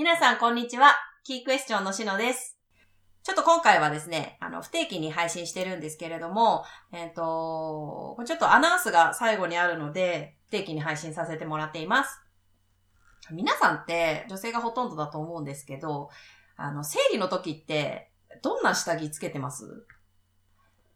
皆さん、こんにちは。キークエスチョンのしのです。ちょっと今回はですね、あの、不定期に配信してるんですけれども、えっ、と、ちょっとアナウンスが最後にあるので、不定期に配信させてもらっています。皆さんって女性がほとんどだと思うんですけど、あの、生理の時って、どんな下着つけてます？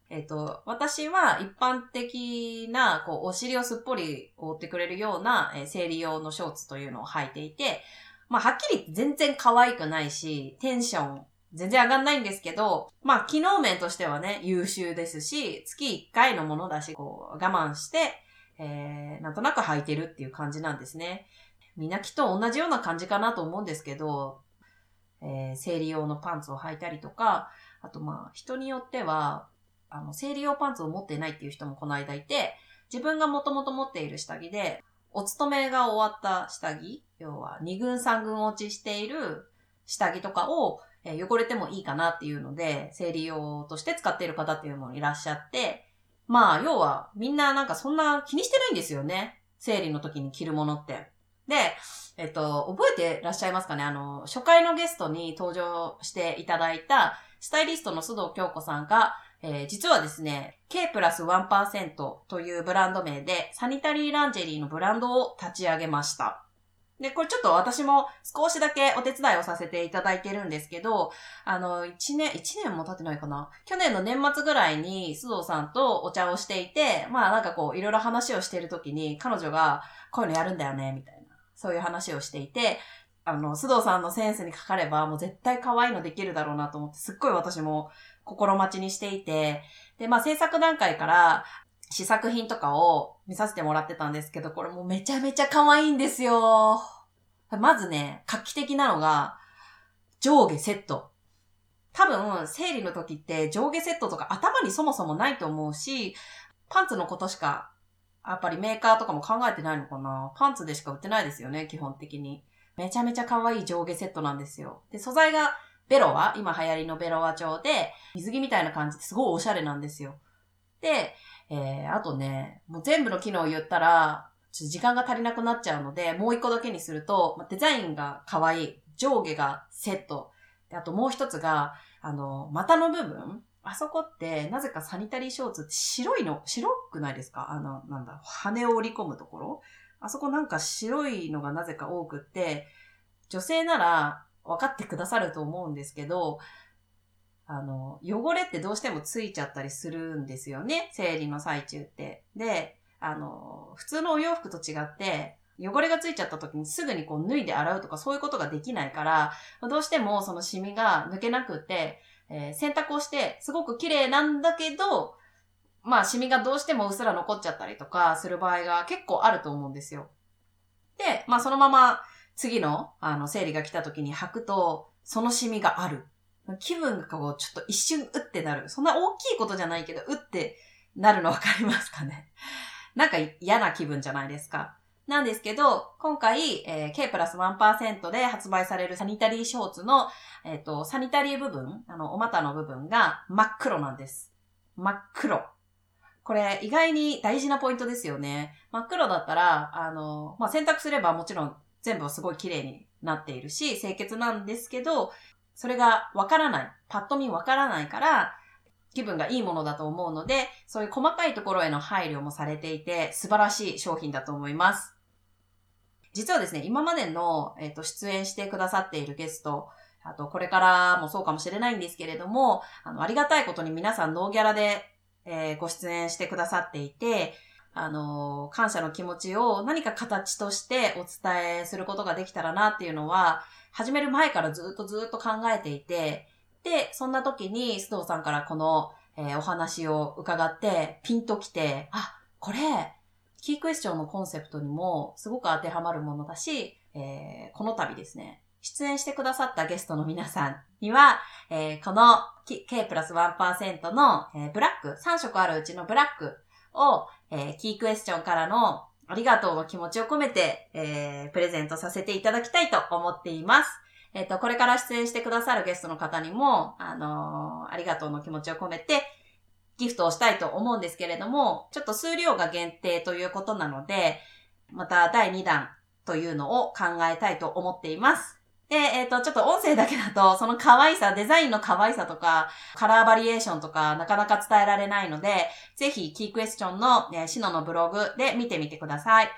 えっ、と、私は一般的な、こう、お尻をすっぽり覆ってくれるような、えー生理用のショーツというのを履いていて、まあ、はっきり言って全然可愛くないし、テンション全然上がんないんですけど、まあ、機能面としてはね、優秀ですし、月1回のものだし、こう、我慢して、えー、なんとなく履いてるっていう感じなんですね。みんなきっと同じような感じかなと思うんですけど、えー、生理用のパンツを履いたりとか、あとまあ、人によっては、あの、生理用パンツを持ってないっていう人もこの間いて、自分がもともと持っている下着で、お勤めが終わった下着、要は2軍3軍落ちしている下着とかを、えー汚れてもいいかなっていうので、生理用として使っている方っていうのもいらっしゃって、まあ、要はみんななんかそんな気にしてないんですよね。生理の時に着るものって。で、えっと、覚えてらっしゃいますかね？あの、初回のゲストに登場していただいた、スタイリストの須藤京子さんが、えー実はですね、K プラス1%というブランド名で、サニタリーランジェリーのブランドを立ち上げました。で、これちょっと私も少しだけお手伝いをさせていただいてるんですけど、あの、1年、1年も経ってないかな？去年の年末ぐらいに須藤さんとお茶をしていて、まあなんかこう、いろいろ話をしている時に、彼女がこういうのやるんだよね、みたいな。そういう話をしていて、あの、須藤さんのセンスにかかれば、もう絶対可愛いのできるだろうなと思って、すっごい私も心待ちにしていて、で、まあ制作段階から試作品とかを見させてもらってたんですけど、これもうめちゃめちゃ可愛いんですよ。まずね、画期的なのが、上下セット。多分、生理の時って上下セットとか頭にそもそもないと思うし、パンツのことしか、やっぱりメーカーとかも考えてないのかな。パンツでしか売ってないですよね、基本的に。めちゃめちゃ可愛い上下セットなんですよ。で、素材がベロワ、今流行りのベロワ調で、水着みたいな感じですごいおしゃれなんですよ。で、えー、あとね、もう全部の機能を言ったら、ちょっと時間が足りなくなっちゃうので、もう一個だけにすると、デザインが可愛い。上下がセット。であともう一つが、あの、股の部分あそこって、なぜかサニタリーショーツって白いの、白くないですか？あの、なんだ、羽を織り込むところあそこなんか白いのがなぜか多くって、女性なら分かってくださると思うんですけど、あの、汚れってどうしてもついちゃったりするんですよね。生理の最中って。で、あの、普通のお洋服と違って、汚れがついちゃった時にすぐにこう脱いで洗うとかそういうことができないから、どうしてもそのシミが抜けなくって、えー洗濯をしてすごく綺麗なんだけど、まあシミがどうしてもうっすら残っちゃったりとかする場合が結構あると思うんですよ。で、まあそのまま次のあの生理が来た時に履くと、そのシミがある。気分がこうちょっと一瞬うってなる。そんな大きいことじゃないけど、うってなるのわかりますかね？なんか嫌な気分じゃないですか？なんですけど、今回、えー K プラス1%で発売されるサニタリーショーツの、えっ、と、サニタリー部分、あの、お股の部分が真っ黒なんです。真っ黒。これ、意外に大事なポイントですよね。真っ黒だったら、あの、まあ、洗濯すればもちろん全部すごい綺麗になっているし、清潔なんですけど、それがわからない。パッと見わからないから、気分がいいものだと思うので、そういう細かいところへの配慮もされていて、素晴らしい商品だと思います。実はですね、今までの、えっと出演してくださっているゲスト、あとこれからもそうかもしれないんですけれども、あの、ありがたいことに皆さんノーギャラで、えーご出演してくださっていて、あの感謝の気持ちを何か形としてお伝えすることができたらなっていうのは、始める前からずっとずっと考えていて、で、そんな時に須藤さんからこの、えーお話を伺って、ピンときて、あ、これ、キークエスチョンのコンセプトにもすごく当てはまるものだし、えーこの度ですね、出演してくださったゲストの皆さんには、えーこの K プラス1%の、えーブラック、3色あるうちのブラックを、えーキークエスチョンからのありがとうの気持ちを込めて、えープレゼントさせていただきたいと思っています。えっ、と、これから出演してくださるゲストの方にも、あのーありがとうの気持ちを込めて、ギフトをしたいと思うんですけれども、ちょっと数量が限定ということなので、また第2弾というのを考えたいと思っています。で、えっ、と、ちょっと音声だけだと、その可愛さ、デザインの可愛さとか、カラーバリエーションとか、なかなか伝えられないので、ぜひ、キークエスチョンの、えー、シノのブログで見てみてください。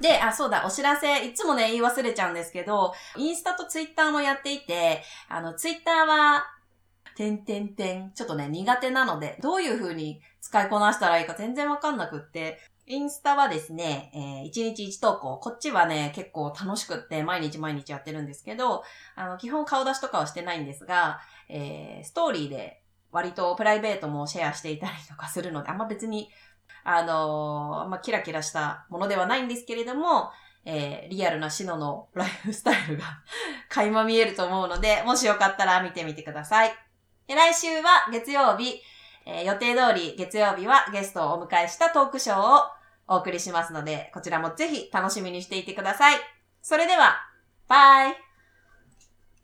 で、あ、そうだ、お知らせ、いつもね、言い忘れちゃうんですけど、インスタとツイッターもやっていて、あの、ツイッターは、てんてんてん、ちょっとね、苦手なので、どういう風に使いこなしたらいいか全然わかんなくって、インスタはですね、えー、1日1投稿。こっちはね、結構楽しくって毎日毎日やってるんですけど、あの、基本顔出しとかはしてないんですが、えー、ストーリーで割とプライベートもシェアしていたりとかするので、あんま別にあのー、あんまキラキラしたものではないんですけれども、えー、リアルなシノのライフスタイルが 垣間見えると思うので、もしよかったら見てみてください。で来週は月曜日、えー、予定通り月曜日はゲストをお迎えしたトークショーをお送りしますので、こちらもぜひ楽しみにしていてください。それでは、バイ